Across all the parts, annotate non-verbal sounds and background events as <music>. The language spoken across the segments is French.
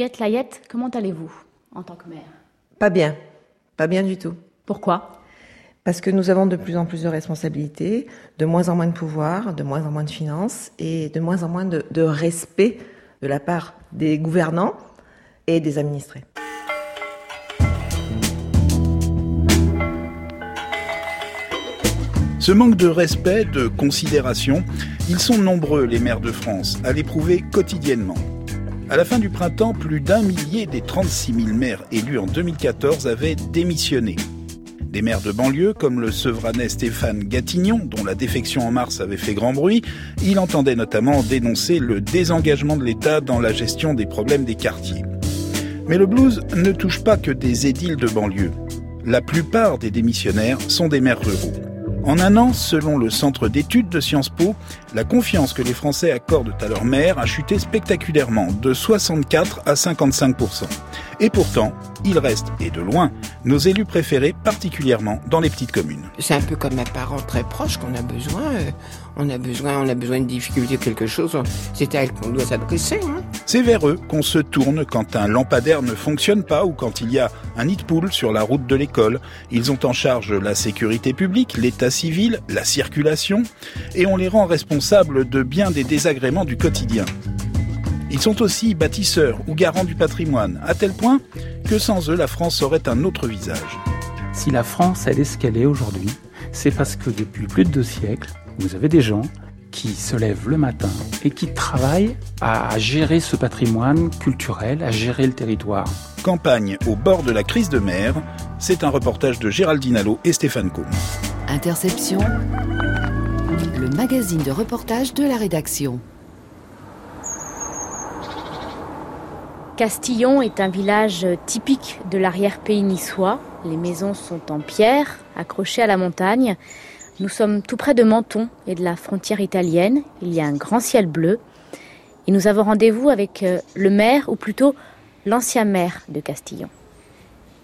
Huguette Layette, comment allez-vous en tant que maire? Pas bien, pas bien du tout. Pourquoi? Parce que nous avons de plus en plus de responsabilités, de moins en moins de pouvoir, de moins en moins de finances et de moins en moins de, de respect de la part des gouvernants et des administrés. Ce manque de respect, de considération, ils sont nombreux, les maires de France, à l'éprouver quotidiennement. À la fin du printemps, plus d'un millier des 36 000 maires élus en 2014 avaient démissionné. Des maires de banlieue, comme le Sevranais Stéphane Gatignon, dont la défection en mars avait fait grand bruit, il entendait notamment dénoncer le désengagement de l'État dans la gestion des problèmes des quartiers. Mais le blues ne touche pas que des édiles de banlieue. La plupart des démissionnaires sont des maires ruraux. En un an, selon le Centre d'études de Sciences Po, la confiance que les Français accordent à leur maire a chuté spectaculairement, de 64 à 55% Et pourtant, il reste, et de loin, nos élus préférés, particulièrement dans les petites communes. C'est un peu comme un parent très proche qu'on a besoin. On a besoin, on a besoin de difficulté quelque chose. C'est à elle qu'on doit s'adresser. Hein. C'est vers eux qu'on se tourne quand un lampadaire ne fonctionne pas ou quand il y a un nid de poule sur la route de l'école. Ils ont en charge la sécurité publique, l'état civil, la circulation, et on les rend responsables de bien des désagréments du quotidien. Ils sont aussi bâtisseurs ou garants du patrimoine, à tel point que sans eux, la France aurait un autre visage. Si la France, elle est ce qu'elle est aujourd'hui, c'est parce que depuis plus de deux siècles, vous avez des gens qui se lèvent le matin et qui travaillent à gérer ce patrimoine culturel, à gérer le territoire. Campagne au bord de la crise de mer, c'est un reportage de Géraldine Allo et Stéphane Combe. Interception, le magazine de reportage de la rédaction. Castillon est un village typique de l'arrière-pays niçois. Les maisons sont en pierre, accrochées à la montagne. Nous sommes tout près de Menton et de la frontière italienne. Il y a un grand ciel bleu. Et nous avons rendez-vous avec euh, le maire, ou plutôt l'ancien maire de Castillon.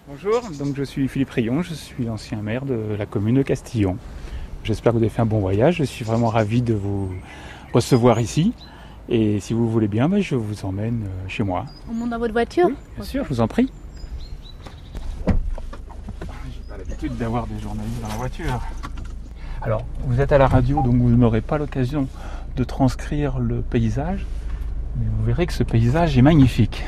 Bonjour, donc je suis Philippe Rayon, je suis l'ancien maire de la commune de Castillon. J'espère que vous avez fait un bon voyage, je suis vraiment ravi de vous recevoir ici. Et si vous voulez bien, bah, je vous emmène euh, chez moi. On monte dans votre voiture Bien sûr, je vous en prie. J'ai pas l'habitude d'avoir des journalistes dans la voiture. Alors, vous êtes à la radio, donc vous n'aurez pas l'occasion de transcrire le paysage, mais vous verrez que ce paysage est magnifique.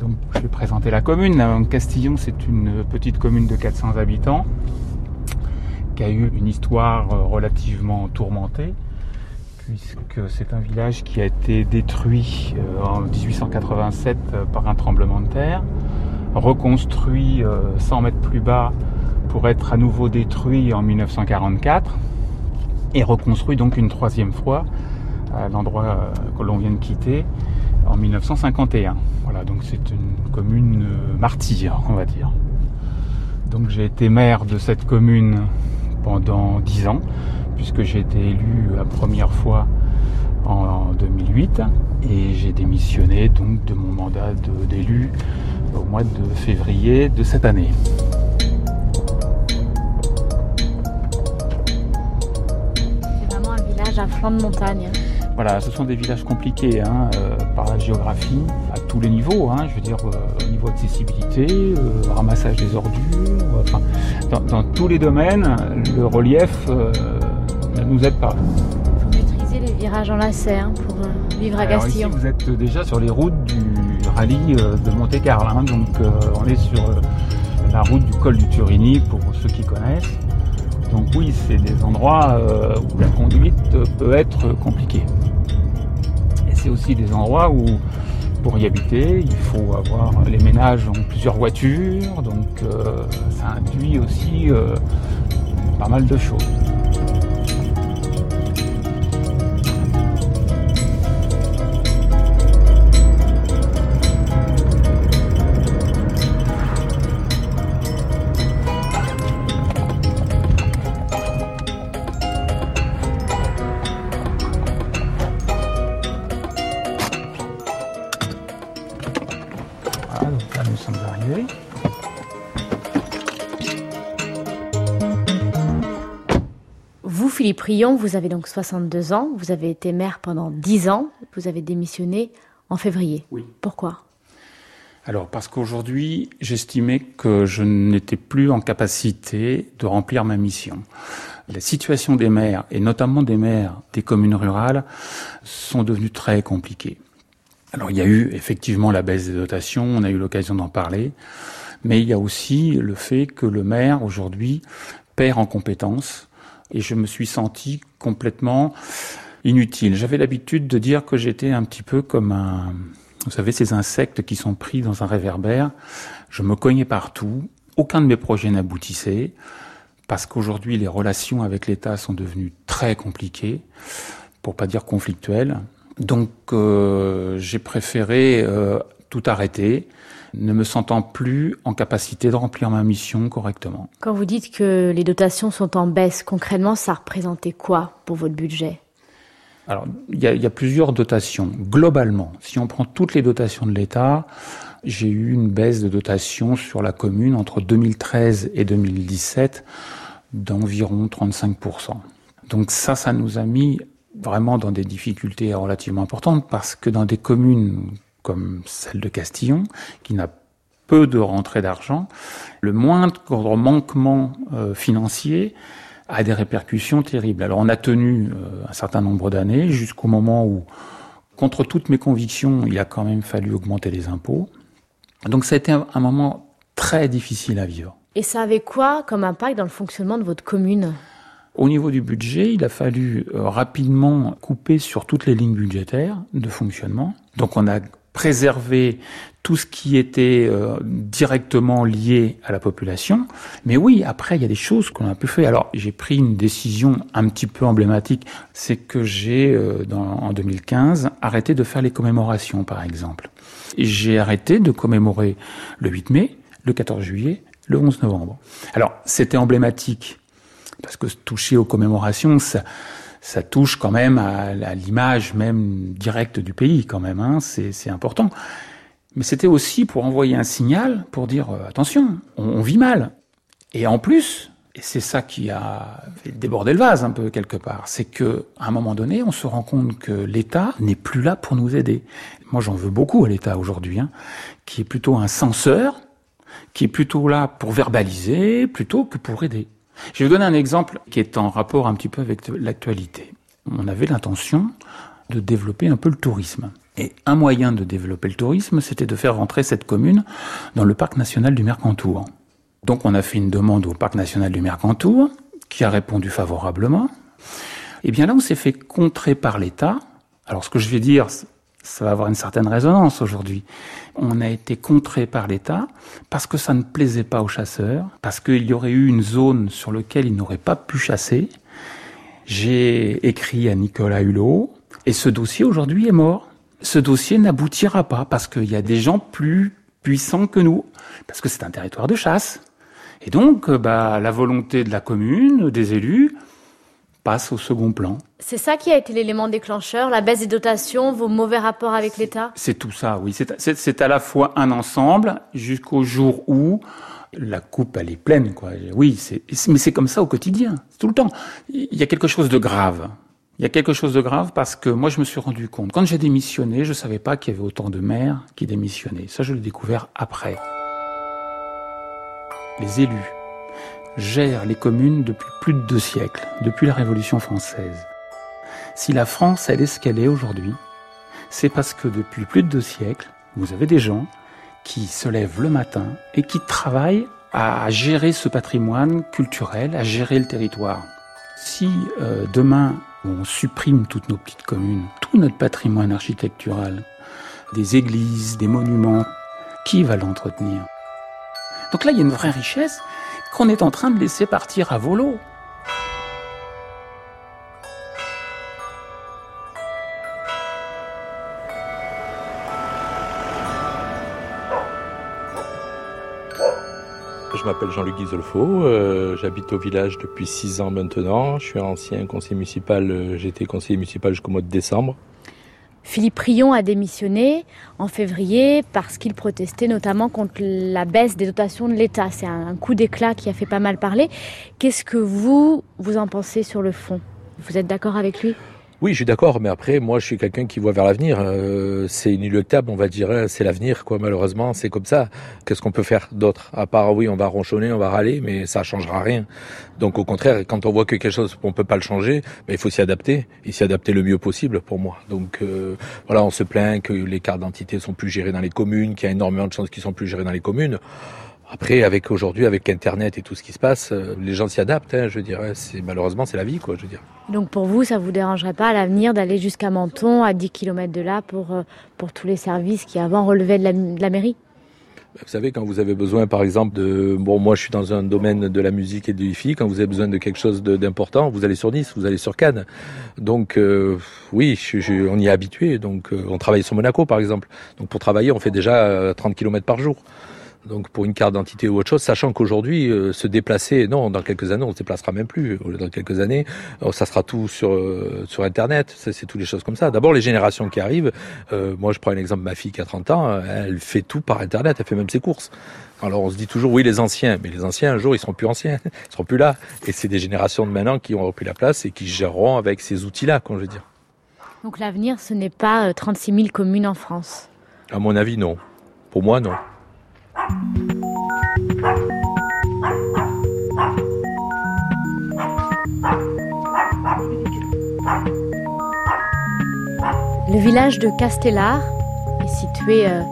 Donc, je vais présenter la commune. Castillon, c'est une petite commune de 400 habitants qui a eu une histoire euh, relativement tourmentée, puisque c'est un village qui a été détruit euh, en 1887 euh, par un tremblement de terre, reconstruit euh, 100 mètres plus bas pour être à nouveau détruit en 1944 et reconstruit donc une troisième fois à l'endroit euh, que l'on vient de quitter en 1951. Voilà, donc c'est une commune euh, martyre, on va dire. Donc j'ai été maire de cette commune pendant 10 ans, puisque j'ai été élu la première fois en 2008 et j'ai démissionné donc de mon mandat d'élu au mois de février de cette année. Village à flanc de montagne. Voilà, ce sont des villages compliqués hein, euh, par la géographie, à tous les niveaux. hein, je veux dire, euh, au niveau accessibilité, euh, ramassage des ordures, euh, enfin, dans, dans tous les domaines, le relief euh, ne nous aide pas. Vous maîtrisez les virages en lacet hein, pour euh, vivre à Castillon. vous êtes déjà sur les routes du rallye euh, de Monte-Carlo. donc, euh, on est sur euh, la route du col du Turini pour ceux qui connaissent. Donc oui, c'est des endroits euh, où la conduite peut être compliquée. Et c'est aussi des endroits où, pour y habiter, il faut avoir les ménages ont plusieurs voitures, donc euh, ça induit aussi euh, pas mal de choses. Philippe Rion, vous avez donc 62 ans, vous avez été maire pendant 10 ans, vous avez démissionné en février. Oui. Pourquoi? Alors parce qu'aujourd'hui, j'estimais que je n'étais plus en capacité de remplir ma mission. La situation des maires, et notamment des maires des communes rurales, sont devenues très compliquées. Alors il y a eu effectivement la baisse des dotations, on a eu l'occasion d'en parler, mais il y a aussi le fait que le maire aujourd'hui perd en compétences, et je me suis senti complètement inutile. J'avais l'habitude de dire que j'étais un petit peu comme un, vous savez, ces insectes qui sont pris dans un réverbère. Je me cognais partout. Aucun de mes projets n'aboutissait parce qu'aujourd'hui, les relations avec l'État sont devenues très compliquées, pour pas dire conflictuelles. Donc, euh, j'ai préféré euh, tout arrêter, ne me sentant plus en capacité de remplir ma mission correctement. Quand vous dites que les dotations sont en baisse, concrètement, ça représentait quoi pour votre budget? Alors, il y, y, a, plusieurs dotations. Globalement, si on prend toutes les dotations de l'État, j'ai eu une baisse de dotation sur la commune entre 2013 et 2017 d'environ 35%. Donc ça, ça nous a mis vraiment dans des difficultés relativement importantes parce que dans des communes comme celle de Castillon, qui n'a peu de rentrée d'argent, le moindre manquement euh, financier a des répercussions terribles. Alors on a tenu euh, un certain nombre d'années jusqu'au moment où, contre toutes mes convictions, il a quand même fallu augmenter les impôts. Donc ça a été un, un moment très difficile à vivre. Et ça avait quoi comme impact dans le fonctionnement de votre commune? Au niveau du budget, il a fallu euh, rapidement couper sur toutes les lignes budgétaires de fonctionnement. Donc on a préservé tout ce qui était euh, directement lié à la population. Mais oui, après, il y a des choses qu'on a pu faire. Alors, j'ai pris une décision un petit peu emblématique, c'est que j'ai, euh, en 2015, arrêté de faire les commémorations, par exemple. J'ai arrêté de commémorer le 8 mai, le 14 juillet, le 11 novembre. Alors, c'était emblématique, parce que toucher aux commémorations, ça, ça touche quand même à, l'image même directe du pays, quand même, hein, c'est important. Mais c'était aussi pour envoyer un signal, pour dire euh, attention, on, on, vit mal. Et en plus, et c'est ça qui a fait déborder le vase un peu quelque part, c'est que à un moment donné, on se rend compte que l'État n'est plus là pour nous aider. Moi, j'en veux beaucoup à l'État aujourd'hui, hein, qui est plutôt un censeur, qui est plutôt là pour verbaliser plutôt que pour aider. Je vais vous donner un exemple qui est en rapport un petit peu avec l'actualité. On avait l'intention de développer un peu le tourisme. Et un moyen de développer le tourisme, c'était de faire rentrer cette commune dans le parc national du Mercantour. Donc on a fait une demande au parc national du Mercantour, qui a répondu favorablement. Et bien là, on s'est fait contrer par l'État. Alors ce que je vais dire, ça va avoir une certaine résonance aujourd'hui. On a été contré par l'État parce que ça ne plaisait pas aux chasseurs, parce qu'il y aurait eu une zone sur laquelle ils n'auraient pas pu chasser. J'ai écrit à Nicolas Hulot et ce dossier aujourd'hui est mort. Ce dossier n'aboutira pas parce qu'il y a des gens plus puissants que nous, parce que c'est un territoire de chasse. Et donc, bah, la volonté de la commune, des élus, passe au second plan. C'est ça qui a été l'élément déclencheur, la baisse des dotations, vos mauvais rapports avec l'État? C'est tout ça, oui. C'est à la fois un ensemble jusqu'au jour où la coupe, elle est pleine, quoi. Oui, mais c'est comme ça au quotidien, tout le temps. Il y a quelque chose de grave. Il y a quelque chose de grave parce que moi, je me suis rendu compte. Quand j'ai démissionné, je ne savais pas qu'il y avait autant de maires qui démissionnaient. Ça, je l'ai découvert après. Les élus gère les communes depuis plus de deux siècles, depuis la Révolution française. Si la France, elle est ce qu'elle est aujourd'hui, c'est parce que depuis plus de deux siècles, vous avez des gens qui se lèvent le matin et qui travaillent à gérer ce patrimoine culturel, à gérer le territoire. Si euh, demain on supprime toutes nos petites communes, tout notre patrimoine architectural, des églises, des monuments, qui va l'entretenir? Donc là, il y a une vraie richesse qu'on est en train de laisser partir à volo. Je m'appelle Jean-Luc Guizolfo, euh, j'habite au village depuis six ans maintenant. Je suis ancien conseiller municipal, euh, été conseiller municipal jusqu'au mois de décembre. Philippe Rion a démissionné en février parce qu'il protestait notamment contre la baisse des dotations de l'État. C'est un coup d'éclat qui a fait pas mal parler. Qu'est-ce que vous, vous en pensez sur le fond? Vous êtes d'accord avec lui? Oui, je suis d'accord, mais après, moi, je suis quelqu'un qui voit vers l'avenir. Euh, c'est inéluctable, on va dire. Hein, c'est l'avenir, quoi. Malheureusement, c'est comme ça. Qu'est-ce qu'on peut faire d'autre? À part, oui, on va ronchonner, on va râler, mais ça changera rien. Donc, au contraire, quand on voit que quelque chose, on peut pas le changer, mais il faut s'y adapter et s'y adapter le mieux possible, pour moi. Donc, euh, voilà, on se plaint que les cartes d'identité sont plus gérées dans les communes, qu'il y a énormément de chances qui sont plus gérées dans les communes. Après, avec aujourd'hui, avec Internet et tout ce qui se passe, euh, les gens s'y adaptent. Hein, je dirais, c'est malheureusement c'est la vie, quoi. Je veux dire. Donc pour vous, ça vous dérangerait pas à l'avenir d'aller jusqu'à Menton, à 10 km de là, pour euh, pour tous les services qui avant relevaient de la, de la mairie? Bah, vous savez, quand vous avez besoin, par exemple, de... Bon, moi, je suis dans un domaine de la musique et du hi Quand vous avez besoin de quelque chose d'important, vous allez sur Nice, vous allez sur Cannes. Donc, euh, oui, je, on y est habitué. Donc, on travaille sur Monaco, par exemple. Donc, pour travailler, on fait déjà 30 km par jour donc pour une carte d'identité ou autre chose, sachant qu'aujourd'hui euh, se déplacer, non, dans quelques années on se déplacera même plus. Dans quelques années, euh, ça sera tout sur euh, sur Internet, c'est toutes les choses comme ça. D'abord les générations qui arrivent, moi je prends un exemple, ma fille qui a 30 ans, elle fait tout par Internet, elle fait même ses courses. Alors on se dit toujours oui les anciens, mais les anciens un jour ils seront plus anciens, <laughs> ils seront plus là. Et c'est des générations de maintenant qui ont repris la place et qui géreront avec ces outils-là, comme je veux dire. Donc l'avenir ce n'est pas 36 000 communes en France? À mon avis non. Pour moi non. Le village de Castellar est situé euh,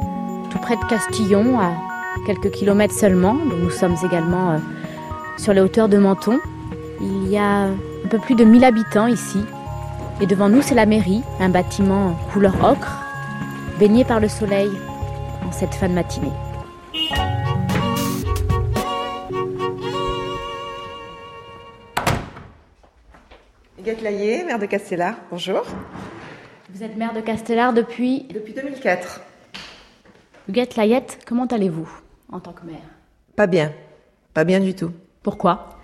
tout près de Castillon, à quelques kilomètres seulement. nous sommes également euh, sur les hauteurs de Menton. Il y a un peu plus de 1000 habitants ici. Et devant nous, c'est la mairie, un bâtiment couleur ocre, baigné par le soleil en cette fin de matinée. Huguette Laillé, maire de Castellar, bonjour. Vous êtes maire de Castellar depuis Depuis 2004. Huguette Layette, comment allez-vous en tant que maire? Pas bien, pas bien du tout. Pourquoi?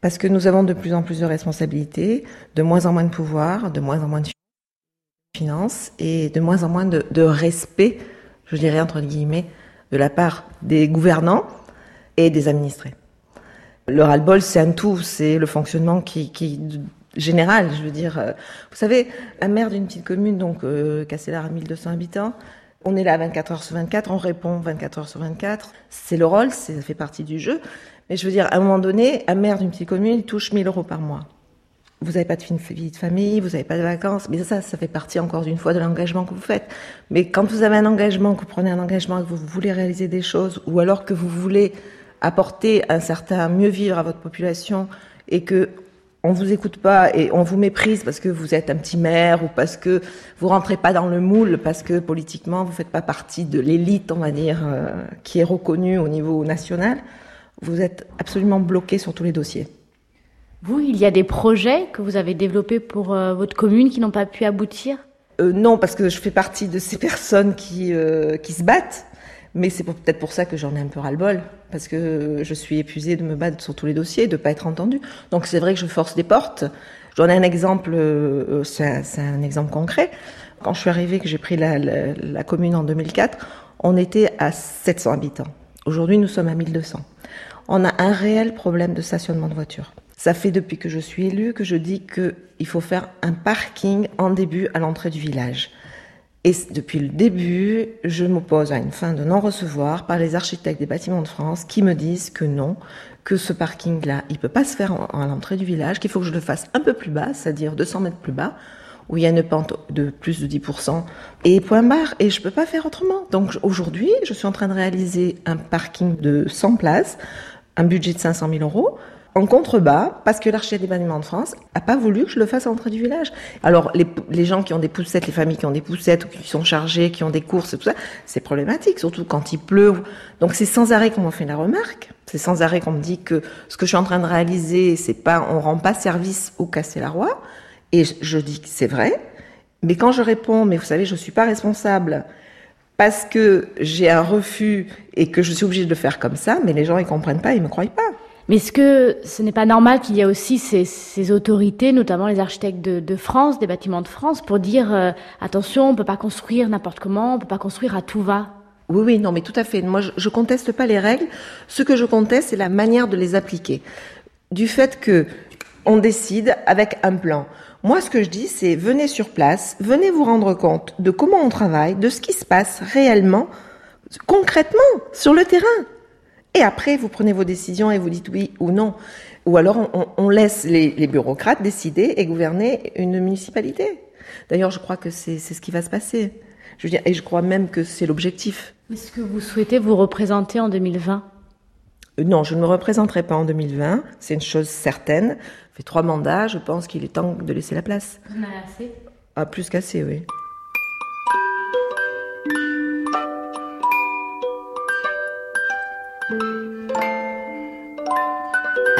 Parce que nous avons de plus en plus de responsabilités, de moins en moins de pouvoir, de moins en moins de finances et de moins en moins de, respect, je dirais entre guillemets, de la part des gouvernants et des administrés. Le ras-le-bol, c'est un tout, c'est le fonctionnement qui, qui général, je veux dire. Euh, vous savez, un maire d'une petite commune, donc euh, Castellar à 1200 habitants, on est là 24 heures sur 24, on répond 24 heures sur 24. C'est le rôle, ça fait partie du jeu. Mais je veux dire, à un moment donné, un maire d'une petite commune, il touche 1000 euros par mois. Vous n'avez pas de vie de famille, vous n'avez pas de vacances, mais ça, ça fait partie encore d'une fois de l'engagement que vous faites. Mais quand vous avez un engagement, que vous prenez un engagement, que vous voulez réaliser des choses, ou alors que vous voulez apporter un certain mieux vivre à votre population, et que on vous écoute pas et on vous méprise parce que vous êtes un petit maire ou parce que vous rentrez pas dans le moule, parce que politiquement vous faites pas partie de l'élite, on va dire, euh, qui est reconnue au niveau national, vous êtes absolument bloqué sur tous les dossiers. Vous, il y a des projets que vous avez développés pour euh, votre commune qui n'ont pas pu aboutir? Euh, Non, parce que je fais partie de ces personnes qui, qui se battent mais c'est peut-être pour ça que j'en ai un peu ras-le-bol, parce que je suis épuisée de me battre sur tous les dossiers, de ne pas être entendue. Donc c'est vrai que je force des portes. J'en ai un exemple, euh, c'est un, exemple concret. Quand je suis arrivée, que j'ai pris la, la, commune en 2004, on était à 700 habitants. Aujourd'hui, nous sommes à 1200. On a un réel problème de stationnement de voitures. Ça fait depuis que je suis élue que je dis qu'il faut faire un parking en début à l'entrée du village. Et depuis le début, je m'oppose à une fin de non-recevoir par les architectes des bâtiments de France qui me disent que non, que ce parking-là, il peut pas se faire à l'entrée du village, qu'il faut que je le fasse un peu plus bas, c'est-à-dire 200 mètres plus bas, où il y a une pente de plus de 10%, et point barre, et je peux pas faire autrement. Donc aujourd'hui, je suis en train de réaliser un parking de 100 places, un budget de 500 000 euros, en contrebas parce que l'architecte des bâtiments de France a pas voulu que je le fasse à l'entrée du village. Alors les, gens qui ont des poussettes, les familles qui ont des poussettes ou qui sont chargées, qui ont des courses tout ça, c'est problématique, surtout quand il pleut. Donc c'est sans arrêt qu'on m'a fait la remarque. C'est sans arrêt qu'on me dit que ce que je suis en train de réaliser, c'est pas, on rend pas service au Castellar-Roi. Et je dis que c'est vrai. Mais quand je réponds, mais vous savez, je suis pas responsable parce que j'ai un refus et que je suis obligée de le faire comme ça, mais les gens ils comprennent pas, ils me croient pas. Mais est-ce que ce n'est pas normal qu'il y ait aussi ces, autorités, notamment les architectes de, France, des bâtiments de France, pour dire euh, attention, on peut pas construire n'importe comment, on peut pas construire à tout va? Oui, oui, non, mais tout à fait. Moi, je, je conteste pas les règles. Ce que je conteste, c'est la manière de les appliquer. Du fait que on décide avec un plan. Moi, ce que je dis, c'est venez sur place, venez vous rendre compte de comment on travaille, de ce qui se passe réellement, concrètement, sur le terrain. Et après, vous prenez vos décisions et vous dites oui ou non. Ou alors, on, laisse les, bureaucrates décider et gouverner une municipalité. D'ailleurs, je crois que c'est ce qui va se passer. Je veux dire, et je crois même que c'est l'objectif. Est-ce que vous souhaitez vous représenter en 2020 euh, non, je ne me représenterai pas en 2020, c'est une chose certaine. Fait trois mandats, je pense qu'il est temps de laisser la place. En avez assez? Ah, plus qu'assez, oui.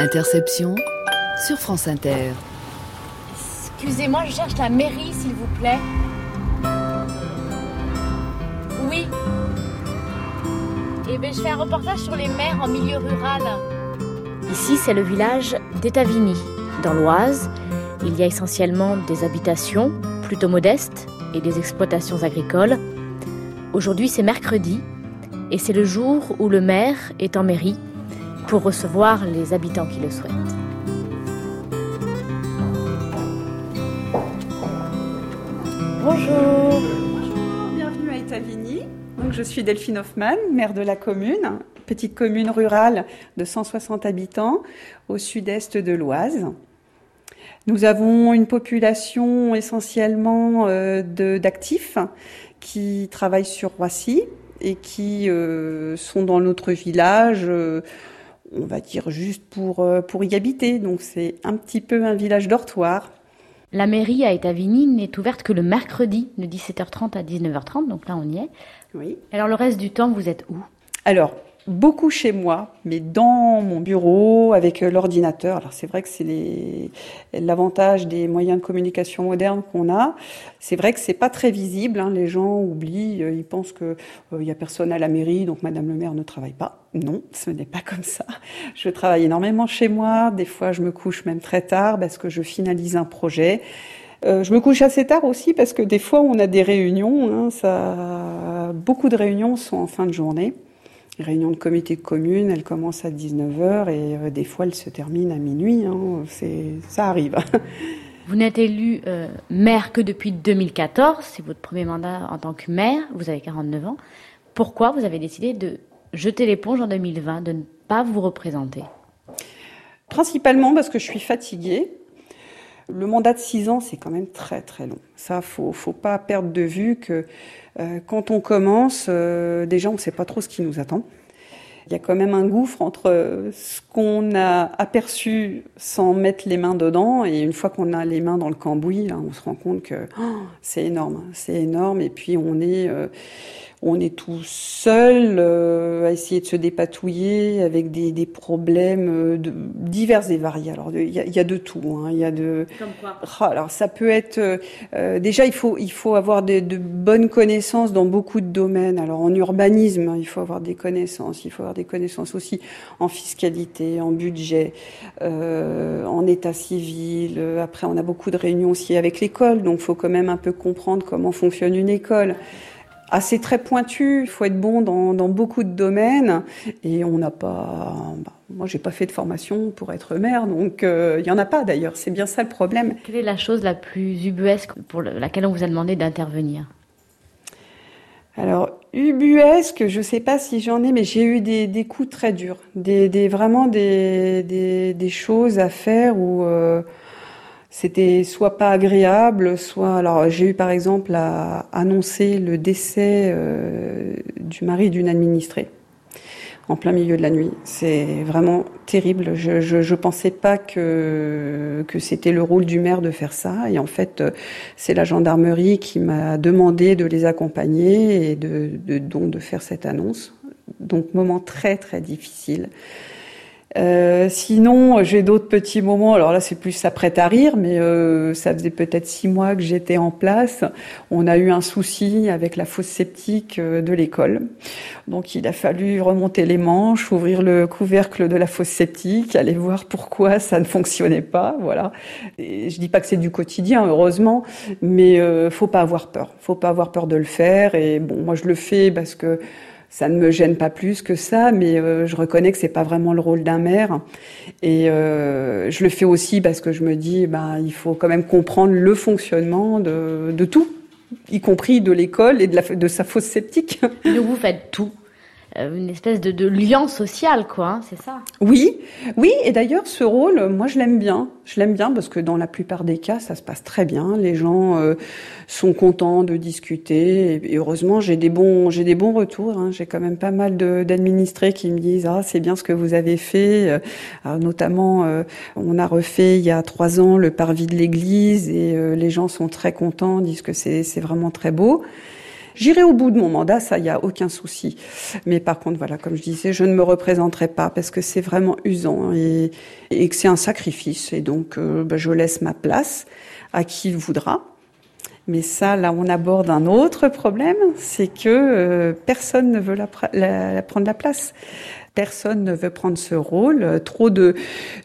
Interception sur France Inter. Excusez-moi, je cherche la mairie, s'il vous plaît. Oui, eh bien, je fais un reportage sur les maires en milieu rural. Ici, c'est le village d'Etavigny, dans l'Oise. Il y a essentiellement des habitations, plutôt modestes, et des exploitations agricoles. Aujourd'hui, c'est mercredi, et c'est le jour où le maire est en mairie pour recevoir les habitants qui le souhaitent. Bonjour. Bonjour, bienvenue à Etavigny je suis Delphine Hoffman, maire de la commune, petite commune rurale de 160 habitants au sud-est de l'Oise. Nous avons une population essentiellement euh, d'actifs qui travaillent sur Roissy et qui euh, sont dans notre village, euh, on va dire juste pour, pour y habiter. Donc c'est un petit peu un village dortoir. La mairie à Etavigny n'est ouverte que le mercredi de 17h30 à 19h30, donc là on y est. Oui. Alors le reste du temps, vous êtes où? Alors, beaucoup chez moi, mais dans mon bureau, avec euh, l'ordinateur. Alors c'est vrai que c'est l'avantage des moyens de communication modernes qu'on a. C'est vrai que c'est pas très visible. Hein. Les gens oublient, euh, ils pensent que il euh, y a personne à la mairie, donc Madame le maire ne travaille pas. Non, ce n'est pas comme ça. Je travaille énormément chez moi. Des fois, je me couche même très tard parce que je finalise un projet. Euh, je me couche assez tard aussi parce que des fois on a des réunions. Hein, ça, beaucoup de réunions sont en fin de journée. Les réunions de comité de commune, elles commencent à 19h et euh, des fois elles se terminent à minuit. Hein, ça arrive. <laughs> Vous n'êtes élu euh, maire que depuis 2014, c'est votre premier mandat en tant que maire, vous avez 49 ans. Pourquoi vous avez décidé de jeter l'éponge en 2020, de ne pas vous représenter? Principalement parce que je suis fatiguée le mandat de six ans, c'est quand même très très long. Ça, faut faut pas perdre de vue que euh, quand on commence, euh, déjà on ne sait pas trop ce qui nous attend. Il y a quand même un gouffre entre ce qu'on a aperçu sans mettre les mains dedans et une fois qu'on a les mains dans le cambouis, on se rend compte que oh, c'est énorme, c'est énorme. Et puis on est euh, on est tout seul euh, à essayer de se dépatouiller avec des, des problèmes euh, de, divers et variés. Alors il y a, y a, de tout. Hein. Il y a de. Comme quoi ah, Alors ça peut être euh, déjà il faut il faut avoir de, de, bonnes connaissances dans beaucoup de domaines. Alors en urbanisme hein, il faut avoir des connaissances. Il faut avoir des connaissances aussi en fiscalité, en budget, en état civil. Après on a beaucoup de réunions aussi avec l'école, donc il faut quand même un peu comprendre comment fonctionne une école assez très pointu. Il faut être bon dans, dans beaucoup de domaines et on n'a pas. Bah, moi, j'ai pas fait de formation pour être maire, donc euh, il y en a pas d'ailleurs. C'est bien ça le problème. Quelle est la chose la plus ubuesque pour laquelle on vous a demandé d'intervenir? Alors, ubuesque, je sais pas si j'en ai, mais j'ai eu des, des, coups très durs, des, des vraiment des, des, choses à faire où euh, c'était soit pas agréable, soit alors j'ai eu par exemple à annoncer le décès euh, du mari d'une administrée en plein milieu de la nuit. C'est vraiment terrible. Je, je, je pensais pas que que c'était le rôle du maire de faire ça. Et en fait, c'est la gendarmerie qui m'a demandé de les accompagner et de, de donc de faire cette annonce. Donc moment très très difficile. Euh, sinon, j'ai d'autres petits moments. Alors là, c'est plus ça prête à rire, mais euh, ça faisait peut-être six mois que j'étais en place. On a eu un souci avec la fosse septique euh, de l'école. Donc, il a fallu remonter les manches, ouvrir le couvercle de la fosse septique, aller voir pourquoi ça ne fonctionnait pas. Voilà. Et je dis pas que c'est du quotidien, heureusement, mais euh, faut pas avoir peur. Faut pas avoir peur de le faire. Et bon, moi, je le fais parce que ça ne me gêne pas plus que ça, mais euh, je reconnais que c'est pas vraiment le rôle d'un maire. Et euh, je le fais aussi parce que je me dis, ben, il faut quand même comprendre le fonctionnement de, tout, y compris de l'école et de, sa fosse sceptique. Donc vous faites tout une espèce de, de, lien social, quoi, hein, c'est ça Oui, oui, et d'ailleurs ce rôle, moi je l'aime bien. Je l'aime bien parce que dans la plupart des cas, ça se passe très bien. Les gens euh, sont contents de discuter et, heureusement j'ai des bons, j'ai des bons retours. Hein. J'ai quand même pas mal d'administrés qui me disent ah c'est bien ce que vous avez fait. Euh, alors, notamment, on a refait il y a trois ans le parvis de l'église et les gens sont très contents, disent que c'est vraiment très beau. J'irai au bout de mon mandat, ça, il n'y a aucun souci. Mais par contre, voilà, comme je disais, je ne me représenterai pas parce que c'est vraiment usant et, que c'est un sacrifice. Et donc, euh, ben, je laisse ma place à qui voudra. Mais ça, là, on aborde un autre problème, c'est que euh, personne ne veut la, prendre la place personne ne veut prendre ce rôle. Trop de,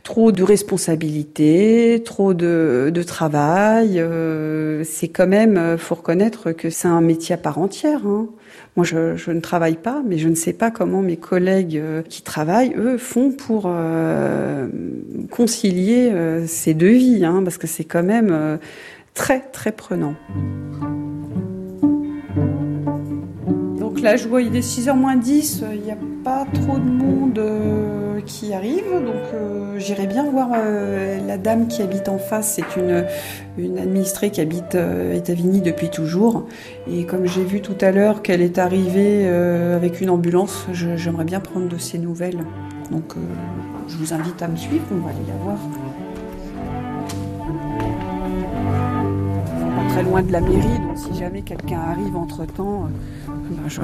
trop de responsabilités, trop de, travail. Euh, c'est quand même, euh, faut reconnaître que c'est un métier à part entière. Hein. Moi, je, ne travaille pas, mais je ne sais pas comment mes collègues euh, qui travaillent, eux, font pour concilier ces deux vies, hein, parce que c'est quand même très, très prenant. Là, je vois, il est 6h moins 10, il n'y a pas trop de monde euh, qui arrive, donc euh, j'irai bien voir euh, la dame qui habite en face. C'est une, administrée qui habite États-Unis depuis toujours. Et comme j'ai vu tout à l'heure qu'elle est arrivée avec une ambulance, j'aimerais bien prendre de ses nouvelles. Donc je vous invite à me suivre, on va aller la voir. Pas très loin de la mairie, donc si jamais quelqu'un arrive entre-temps... Ben, je,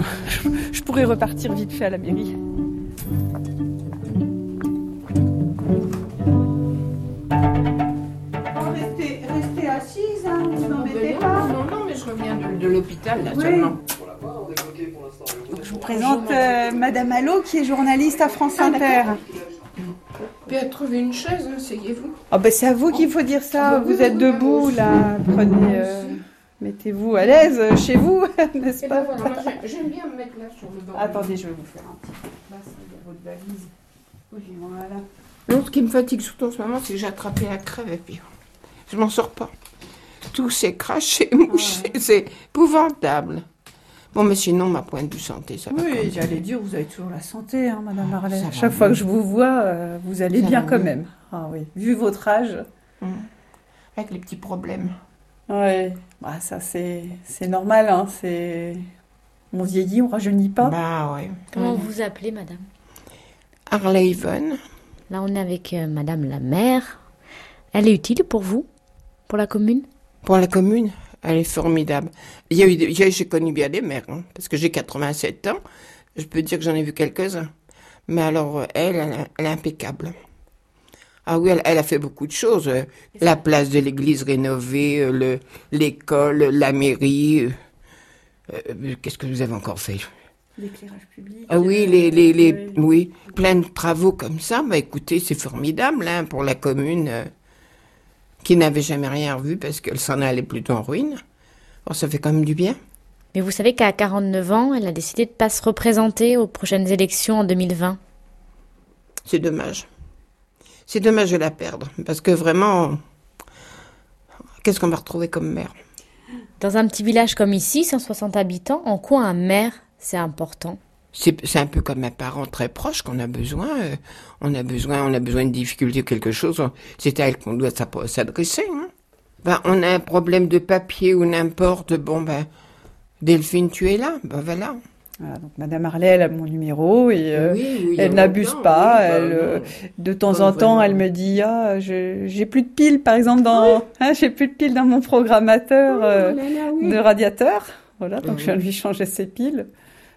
je, pourrais repartir vite fait à la mairie. Restez, assise, hein, vous n'embêtez ben pas. Non, non, mais je reviens de, l'hôpital là oui. seulement. Je vous présente euh, Madame Allo qui est journaliste à France ah, Inter. Puis à trouver une chaise, asseyez-vous. Oh, ben, c'est à vous qu'il faut dire ça. Ah, vous êtes debout là, prenez. Euh... Mettez-vous à l'aise chez vous, <laughs> n'est-ce pas ben voilà, J'aime bien me mettre là sur le banc. Attendez, je vais vous faire un petit de a votre valise. Oui, voilà. L'autre qui me fatigue surtout en ce moment, c'est que j'ai attrapé la crève et puis je m'en sors pas. Tout s'est craché, <laughs> mouché, ah ouais. c'est épouvantable. Bon, mais sinon, ma point de santé, ça va. Oui, j'allais dire, vous avez toujours la santé, hein, Madame Marley. À chaque fois que je vous vois, euh, vous allez ça bien quand bien. même. Ah oui, vu votre âge. Mmh. Avec les petits problèmes. Oui, bah, ça c'est normal, hein. c'est on vieillit, on rajeunit pas. Bah ouais. Comment vous appelez, madame? Arleven. Là, on est avec euh, madame la maire. Elle est utile pour vous Pour la commune? Pour la commune Elle est formidable. Il y a eu, j'ai connu bien des maires, hein, parce que j'ai 87 ans. Je peux dire que j'en ai vu quelques-uns. Mais alors, elle, elle, elle est impeccable. Ah oui, elle, elle, a fait beaucoup de choses. La place de l'église rénovée, euh, l'école, la mairie. Euh, Qu'est-ce que vous avez encore fait? L'éclairage public. Ah oui, les, les, les, oui. oui. plein de travaux comme ça. Bah écoutez, c'est formidable hein, pour la commune euh, qui n'avait jamais rien revu parce qu'elle s'en allait plutôt en ruine. Bon, ça fait quand même du bien. Mais vous savez qu'à 49 ans, elle a décidé de ne pas se représenter aux prochaines élections en 2020. C'est dommage. C'est dommage de la perdre, parce que vraiment, qu'est-ce qu'on va retrouver comme maire Dans un petit village comme ici, 160 habitants, en quoi un maire, c'est important? C'est un peu comme un parent très proche qu'on a besoin. Euh, on a besoin, on a besoin de difficultés ou quelque chose. C'est à elle qu'on doit s'adresser. Hein. Ben, on a un problème de papier ou n'importe. Bon, ben, Delphine, tu es là. Ben voilà. Voilà, donc Madame Harley, elle a mon numéro et euh, oui, oui, elle n'abuse pas. Oui, elle, euh, de temps en temps, elle me dit ah j'ai plus de piles par exemple dans hein, j'ai plus de piles dans mon programmateur euh, là, là, de radiateur. Voilà, donc je viens de lui changer ses piles.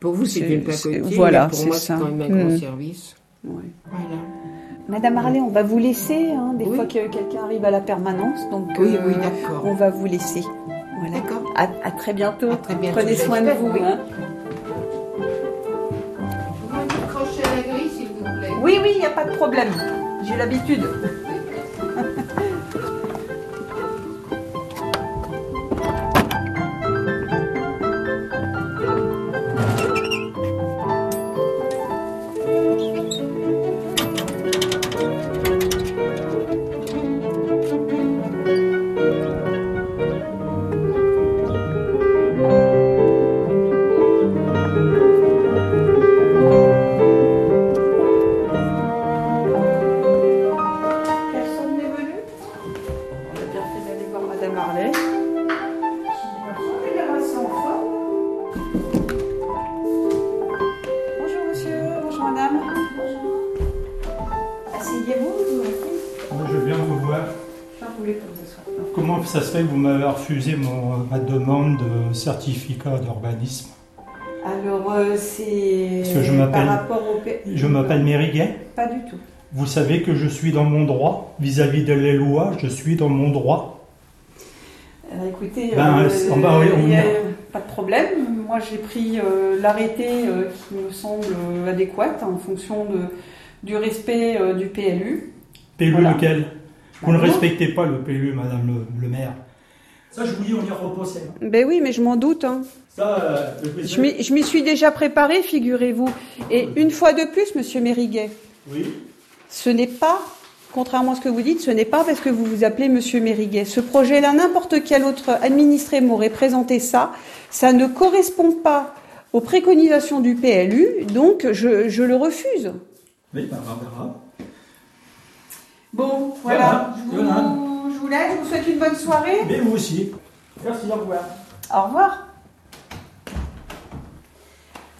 Pour vous, c'est une pacotille. Voilà, pour moi, c'est quand même un grand mmh. service. Ouais. Voilà. Madame Harley, on va vous laisser hein, des fois que quelqu'un arrive à la permanence, donc oui, oui, d'accord. on va vous laisser. Voilà. D'accord. À, à, très bientôt. À très bientôt. Prenez soin de vous. Hein. Oui, oui, il n'y a pas de problème. J'ai l'habitude. M'avez refusé ma demande de certificat d'urbanisme Alors, euh, c'est par rapport au... Je m'appelle Mériguet Pas du tout. Vous savez que je suis dans mon droit vis-à-vis de les lois, je suis dans mon droit. Alors, écoutez, ben, euh, pas de problème. Moi, j'ai pris euh, l'arrêté qui me semble adéquat en fonction de, du respect du PLU. PLU lequel? Vous ne respectez pas le PLU, Madame le, maire. Ça, je vous dis, on y reposait. Ben oui, mais je m'en doute. Hein. Ça, euh, Je m'y suis déjà préparé, figurez-vous. Et une fois de plus, Monsieur Mériguet. Oui. Ce n'est pas, contrairement à ce que vous dites, ce n'est pas parce que vous vous appelez Monsieur Mériguet. Ce projet-là, n'importe quel autre administré m'aurait présenté ça. Ça ne correspond pas aux préconisations du PLU, donc je, je le refuse. Oui, bah, Barbara. Bon, voilà. Je, vous, je vous laisse. Je vous souhaite une bonne soirée. Mais vous aussi. Merci, au revoir. Au revoir.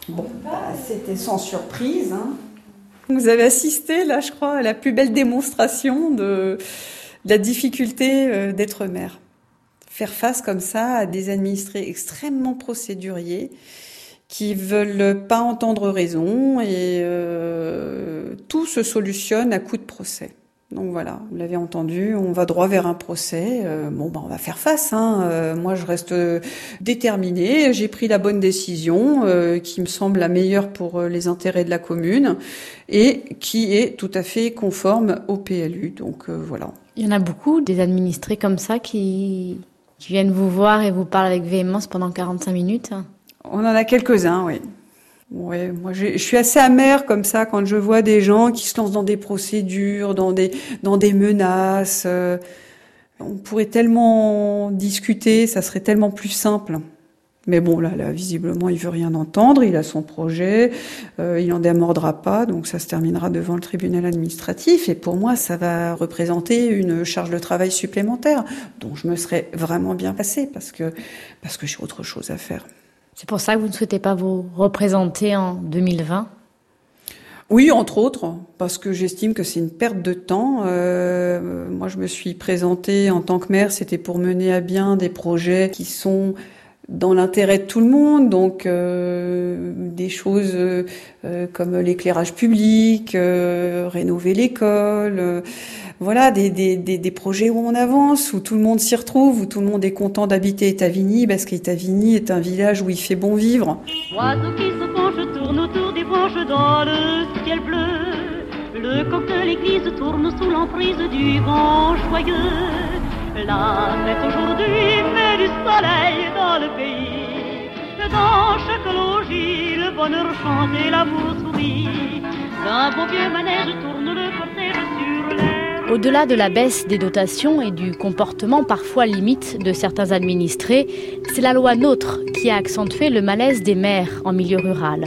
Bon, bah, c'était sans surprise. Hein. Vous avez assisté, là, je crois, à la plus belle démonstration de, la difficulté euh, d'être maire. Faire face comme ça à des administrés extrêmement procéduriers qui veulent pas entendre raison et euh, tout se solutionne à coup de procès. Donc voilà, vous l'avez entendu, on va droit vers un procès. Euh, bon, ben on va faire face. Hein. Euh, moi, je reste déterminée. J'ai pris la bonne décision, euh, qui me semble la meilleure pour les intérêts de la commune et qui est tout à fait conforme au PLU. Donc voilà. Il y en a beaucoup des administrés comme ça qui, qui viennent vous voir et vous parlent avec véhémence pendant 45 minutes. On en a quelques-uns, oui. Ouais, moi je suis assez amère comme ça quand je vois des gens qui se lancent dans des procédures, dans des dans des menaces. Euh, on pourrait tellement discuter, ça serait tellement plus simple. Mais bon, là, là, visiblement, il veut rien entendre. Il a son projet, euh, il n'en démordra pas, donc ça se terminera devant le tribunal administratif. Et pour moi, ça va représenter une charge de travail supplémentaire, dont je me serais vraiment bien passée parce que parce que j'ai autre chose à faire. C'est pour ça que vous ne souhaitez pas vous représenter en 2020 oui, entre autres, parce que j'estime que c'est une perte de temps. Euh, moi, je me suis présentée en tant que maire, c'était pour mener à bien des projets qui sont dans l'intérêt de tout le monde, donc euh, des choses euh, comme l'éclairage public, rénover l'école, voilà, des, des, des, projets où on avance, où tout le monde s'y retrouve, où tout le monde est content d'habiter Etavigny, parce qu'Etavigny est un village où il fait bon vivre. Oiseau qui se penche tourne autour des branches dans le ciel bleu. Le coq de l'église tourne sous l'emprise du vent joyeux. La fête aujourd'hui met du soleil dans le pays. Dans chaque logis, le bonheur chante et l'amour sourit. D'un beau vieux manège tourne le cortège sur l'air. Au-delà de la baisse des dotations et du comportement parfois limite de certains administrés, c'est la loi NOTRe qui a accentué le malaise des maires en milieu rural.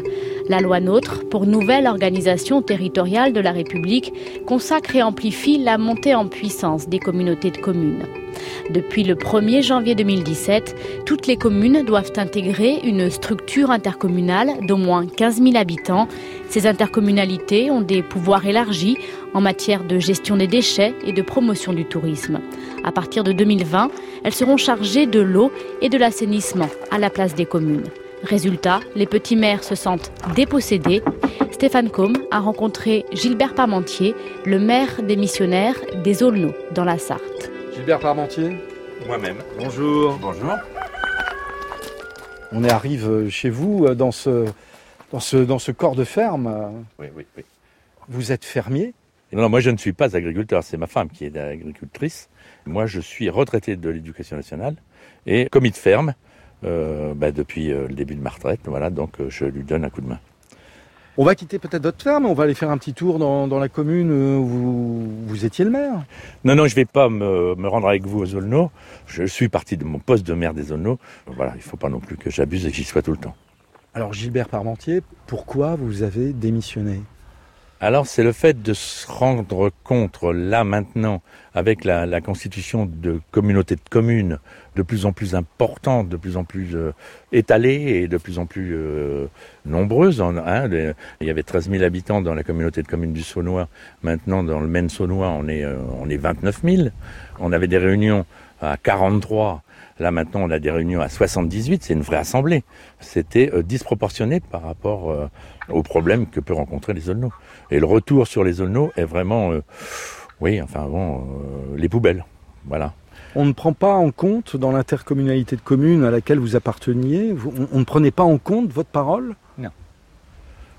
La loi NOTRe, pour nouvelle organisation territoriale de la République, consacre et amplifie la montée en puissance des communautés de communes. Depuis le 1er janvier 2017, toutes les communes doivent intégrer une structure intercommunale d'au moins 15 000 habitants. Ces intercommunalités ont des pouvoirs élargis en matière de gestion des déchets et de promotion du tourisme. À partir de 2020, elles seront chargées de l'eau et de l'assainissement à la place des communes. Résultat, les petits maires se sentent dépossédés. Stéphane Combe a rencontré Gilbert Parmentier, le maire des missionnaires des Aulneaux, dans la Sarthe. Gilbert Parmentier Moi-même. Bonjour. Bonjour. On arrive chez vous euh, dans ce, dans ce, dans ce corps de ferme. Oui, oui, oui. Vous êtes fermier Non, moi je ne suis pas agriculteur, c'est ma femme qui est agricultrice. Moi je suis retraité de l'éducation nationale et commis de ferme euh, bah, depuis euh, le début de ma retraite. Voilà, donc je lui donne un coup de main. On va quitter peut-être votre ferme, on va aller faire un petit tour dans, la commune où vous, étiez le maire. Non, non, je ne vais pas me, rendre avec vous aux Aulneaux. Je suis parti de mon poste de maire des Aulneaux. Voilà, il ne faut pas non plus que j'abuse et que j'y sois tout le temps. Alors Gilbert Parmentier, pourquoi vous avez démissionné? Alors c'est le fait de se rendre compte là maintenant avec la, constitution de communautés de communes de plus en plus importantes, de plus en plus euh, étalées et de plus en plus euh, nombreuses. Hein, il y avait 13 000 habitants dans la communauté de communes du Saunois. Maintenant dans le Maine Saunois on est, euh, on est 29 000. On avait des réunions à 43. Là maintenant, on a des réunions à 78. C'est une vraie assemblée. C'était euh, disproportionné par rapport euh, aux problèmes que peut rencontrer les Aulneaux. Et le retour sur les Aulneaux est vraiment, euh, oui, enfin bon, euh, les poubelles. Voilà. On ne prend pas en compte dans l'intercommunalité de communes à laquelle vous apparteniez, vous- on, on ne prenait pas en compte votre parole?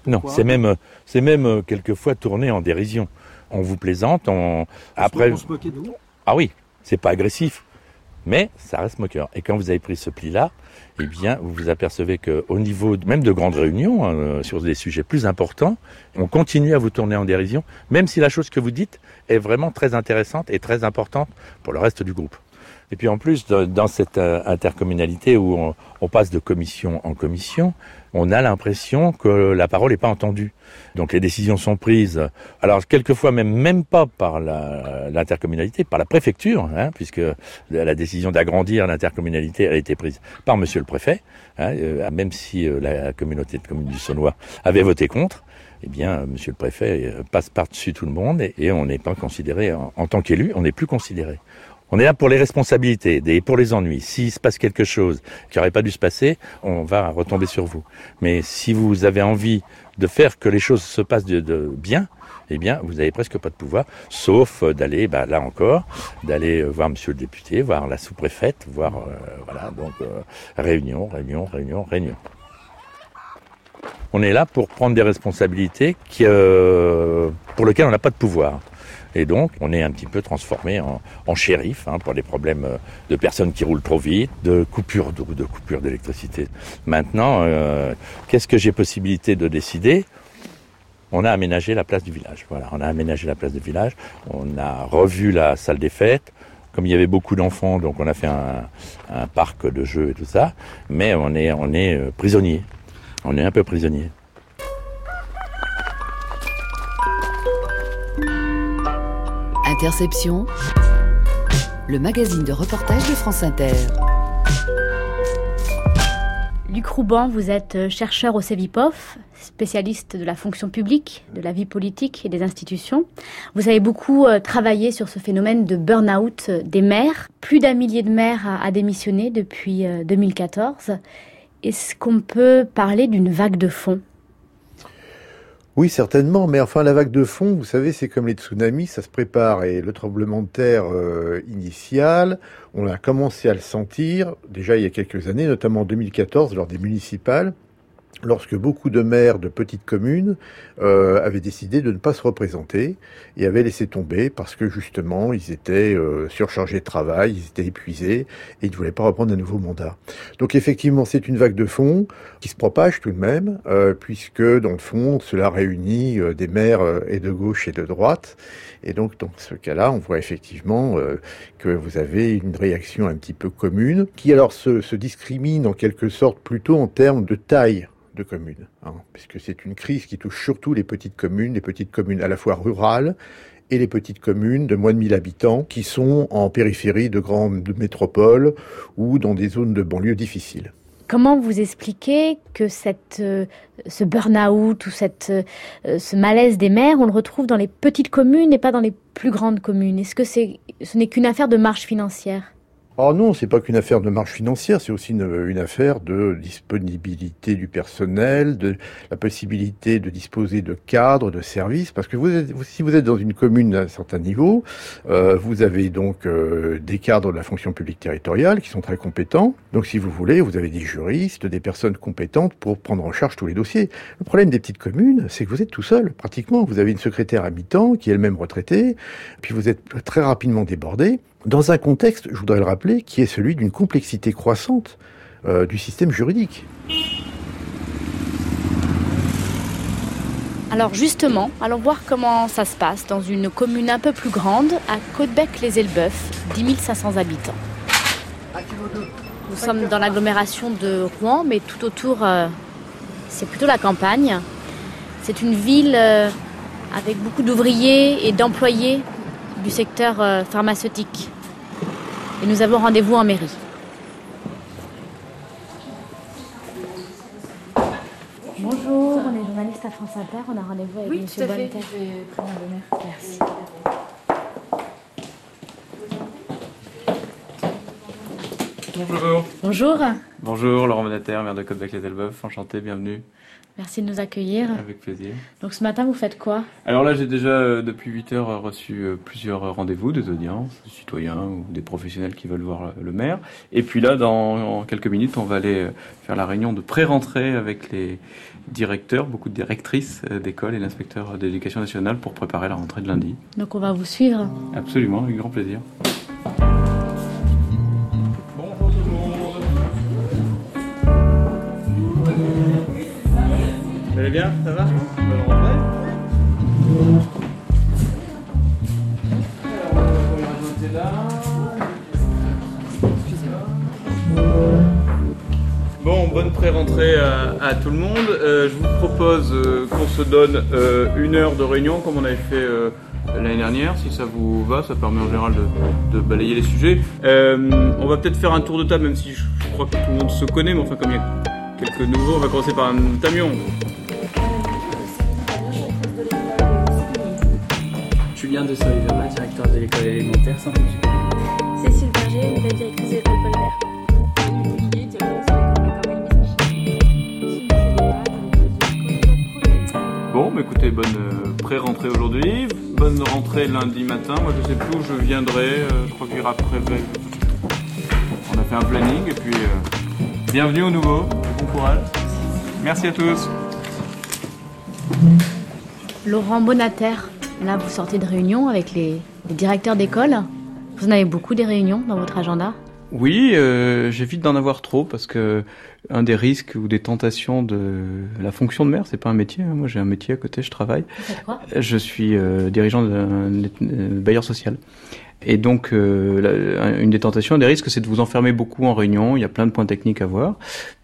Non, Pourquoi? c'est même, c'est même quelquefois tourné en dérision. On vous plaisante, on après. On se moquait de vous? Ah oui, c'est pas agressif, mais ça reste moqueur. Et quand vous avez pris ce pli-là, eh bien, vous vous apercevez que au niveau même de grandes réunions hein, euh, sur des sujets plus importants, on continue à vous tourner en dérision, même si la chose que vous dites est vraiment très intéressante et très importante pour le reste du groupe. Et puis en plus, dans cette euh, intercommunalité où on, passe de commission en commission, on a l'impression que la parole n'est pas entendue. Donc les décisions sont prises, alors quelquefois même même pas par l'intercommunalité, par la préfecture, hein, puisque la décision d'agrandir l'intercommunalité a été prise par Monsieur le préfet, hein, euh, même si euh, la communauté de communes du Saunois avait voté contre. Eh bien, Monsieur le préfet passe par-dessus tout le monde et, on n'est pas considéré en tant qu'élu, on n'est plus considéré. On est là pour les responsabilités et pour les ennuis. S'il se passe quelque chose qui n'aurait pas dû se passer, on va retomber sur vous. Mais si vous avez envie de faire que les choses se passent de, bien, eh bien, vous avez presque pas de pouvoir, sauf euh, d'aller, bah, là encore, d'aller euh, voir Monsieur le député, voir la sous-préfète, voir, euh, voilà, donc euh, réunion, réunion, réunion, réunion. On est là pour prendre des responsabilités pour lesquelles on n'a pas de pouvoir. Et donc, on est un petit peu transformé en, shérif hein, pour des problèmes euh, de personnes qui roulent trop vite, de coupures d'eau, de coupures d'électricité. Maintenant, euh, qu'est-ce que j'ai possibilité de décider? On a aménagé la place du village. On a aménagé la place village. On a revu la salle des fêtes. Comme il y avait beaucoup d'enfants, donc on a fait un, parc de jeux et tout ça. Mais on est, on est euh, prisonnier. On est un peu prisonnier. Interception, le magazine de reportage de France Inter. Luc Rouban, vous êtes euh, chercheur au CEVIPOF, spécialiste de la fonction publique, de la vie politique et des institutions. Vous avez beaucoup euh, travaillé sur ce phénomène de burn-out euh, des maires. Plus d'un millier de maires a, démissionné depuis euh, 2014. Est-ce qu'on peut parler d'une vague de fond? Oui, certainement, mais enfin la vague de fond, vous savez, c'est comme les tsunamis, ça se prépare et le tremblement de terre euh, initial, on a commencé à le sentir déjà il y a quelques années, notamment en 2014 lors des municipales, lorsque beaucoup de maires de petites communes euh, avaient décidé de ne pas se représenter et avaient laissé tomber parce que justement ils étaient euh, surchargés de travail, ils étaient épuisés et ils ne voulaient pas reprendre un nouveau mandat. Donc effectivement c'est une vague de fond qui se propage tout de même euh, puisque dans le fond cela réunit euh, des maires euh, et de gauche et de droite et donc dans ce cas-là on voit effectivement euh, que vous avez une réaction un petit peu commune qui alors se, se discrimine en quelque sorte plutôt en termes de taille de communes, hein, puisque c'est une crise qui touche surtout les petites communes, les petites communes à la fois rurales et les petites communes de moins de 1000 habitants qui sont en périphérie de grandes métropoles ou dans des zones de banlieue difficiles. Comment vous expliquez que cette, euh, ce burn-out ou cette, euh, ce malaise des maires, on le retrouve dans les petites communes et pas dans les plus grandes communes? Est-ce que c'est, ce n'est qu'une affaire de marge financière? Oh non, c'est pas qu'une affaire de marge financière, c'est aussi une, affaire de disponibilité du personnel, de la possibilité de disposer de cadres, de services, parce que vous êtes, si vous êtes dans une commune d'un certain niveau, euh, vous avez donc euh, des cadres de la fonction publique territoriale qui sont très compétents. Donc si vous voulez, vous avez des juristes, des personnes compétentes pour prendre en charge tous les dossiers. Le problème des petites communes, c'est que vous êtes tout seul, pratiquement. Vous avez une secrétaire à mi-temps qui est elle-même retraitée, puis vous êtes très rapidement débordé dans un contexte, je voudrais le rappeler, qui est celui d'une complexité croissante euh, du système juridique. Alors justement, allons voir comment ça se passe dans une commune un peu plus grande, à Côtebec-les-Elbeuf, 10 500 habitants. Nous sommes dans l'agglomération de Rouen, mais tout autour, euh, c'est plutôt la campagne. C'est une ville euh, avec beaucoup d'ouvriers et d'employés du secteur euh, pharmaceutique. Et nous avons rendez-vous en mairie. Bonjour, on est journaliste à France Inter, on a rendez-vous avec Oui, Monsieur tout à fait. Bonneterre. Je vais prendre un verre. Merci. Bonjour. Bonjour. Bonjour, Laurent Monater, maire de Côte-Bec-les-Elbeuf. Enchanté, bienvenue. Merci de nous accueillir. Avec plaisir. Donc ce matin, vous faites quoi? Alors là, j'ai déjà, euh, depuis 8 heures, reçu euh, plusieurs rendez-vous, des audiences, des citoyens ou des professionnels qui veulent voir le maire. Et puis là, dans en quelques minutes, on va aller euh, faire la réunion de pré-rentrée avec les directeurs, beaucoup de directrices d'école et l'inspecteur d'éducation nationale pour préparer la rentrée de lundi. Donc on va vous suivre Absolument, avec grand plaisir. Bonne rentrée Bon, bonne pré-rentrée à, tout le monde. Euh, je vous propose euh, qu'on se donne euh, une heure de réunion comme on avait fait l'année dernière, si ça vous va, ça permet en général de, balayer les sujets. On va peut-être faire un tour de table, même si je, je, crois que tout le monde se connaît, mais enfin comme il y a quelques nouveaux, on va commencer par un Tamion. Julien de Solivera, directeur de l'école élémentaire Saint-Exupéry. Cécile Berger, nouvelle directrice de l'école Paul Vert. Bon, bah écoutez, bonne euh, pré-rentrée aujourd'hui, bonne rentrée lundi matin. Moi, je sais plus où je viendrai, euh, je crois qu'il y aura prévu. On a fait un planning et puis euh, bienvenue au nouveau, bon courage. Merci à tous. Laurent Bonater, là vous sortez de réunion avec les, les directeurs d'école. Vous en avez beaucoup des réunions dans votre agenda? Oui, euh, j'évite d'en avoir trop parce que un des risques ou des tentations de la fonction de maire, c'est pas un métier. Moi, j'ai un métier à côté, je travaille. Vous faites quoi? Je suis euh, dirigeant d'un bailleur social. Et donc, euh, une des tentations, des risques, c'est de vous enfermer beaucoup en réunion. Il y a plein de points techniques à voir.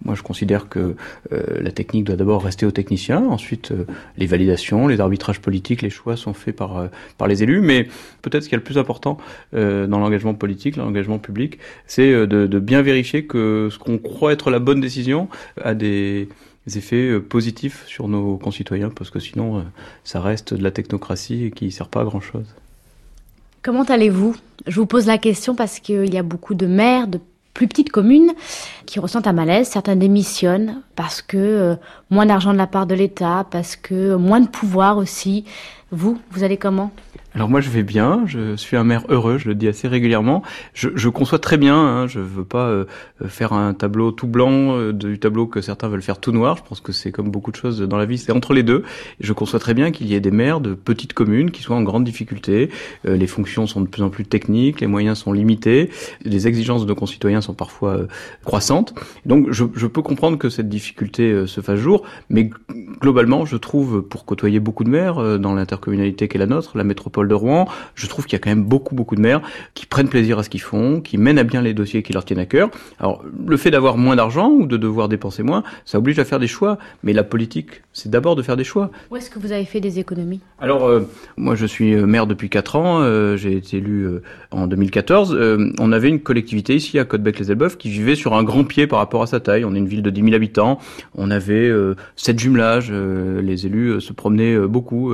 Moi, je considère que euh, la technique doit d'abord rester aux techniciens. Ensuite, euh, les validations, les arbitrages politiques, les choix sont faits par, par les élus. Mais peut-être ce qui est le plus important dans l'engagement politique, l'engagement public, c'est de, bien vérifier que ce qu'on croit être la bonne décision a des effets positifs sur nos concitoyens, parce que sinon, ça reste de la technocratie qui ne sert pas à grand-chose. Comment allez-vous? Je vous pose la question parce qu'il y a beaucoup de maires de plus petites communes qui ressentent un malaise. Certains démissionnent parce que euh, moins d'argent de la part de l'État, parce que moins de pouvoir aussi. Vous, vous allez comment? Alors moi je vais bien, je suis un maire heureux, je le dis assez régulièrement. Je, conçois très bien, hein, je veux pas euh, faire un tableau tout blanc euh, du tableau que certains veulent faire tout noir. Je pense que c'est comme beaucoup de choses dans la vie, c'est entre les deux. Je conçois très bien qu'il y ait des maires de petites communes qui soient en grande difficulté. Euh, les fonctions sont de plus en plus techniques, les moyens sont limités, les exigences de nos concitoyens sont parfois euh, croissantes. Donc je, peux comprendre que cette difficulté euh, se fasse jour, mais globalement je trouve, pour côtoyer beaucoup de maires euh, dans l'intercommunalité qu'est la nôtre, la métropole de Rouen, je trouve qu'il y a quand même beaucoup beaucoup de maires qui prennent plaisir à ce qu'ils font, qui mènent à bien les dossiers qui leur tiennent à cœur. Alors le fait d'avoir moins d'argent ou de devoir dépenser moins, ça oblige à faire des choix, mais la politique, c'est d'abord de faire des choix. Où est-ce que vous avez fait des économies? Alors euh, moi je suis maire depuis 4 ans, euh, j'ai été élu euh, en 2014. Euh, on avait une collectivité ici à Côte-Bec-les-Elbeuf qui vivait sur un grand pied par rapport à sa taille. On est une ville de 10 000 habitants, on avait sept jumelages, les élus se promenaient beaucoup.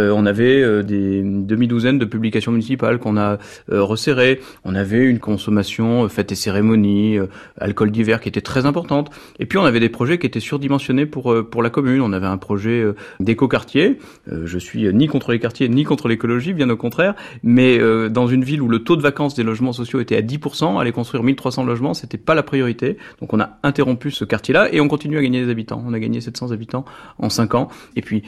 On avait des demi-douzaine de publications municipales qu'on a euh, resserrées. On avait une consommation euh, fêtes et cérémonies, euh, alcool d'hiver qui était très importante. Et puis on avait des projets qui étaient surdimensionnés pour pour la commune. On avait un projet d'éco-quartier. je suis ni contre les quartiers ni contre l'écologie, bien au contraire. Mais dans une ville où le taux de vacances des logements sociaux était à 10%, aller construire 1300 logements, c'était pas la priorité. Donc on a interrompu ce quartier-là et on continue à gagner des habitants. On a gagné 700 habitants en 5 ans. Et puis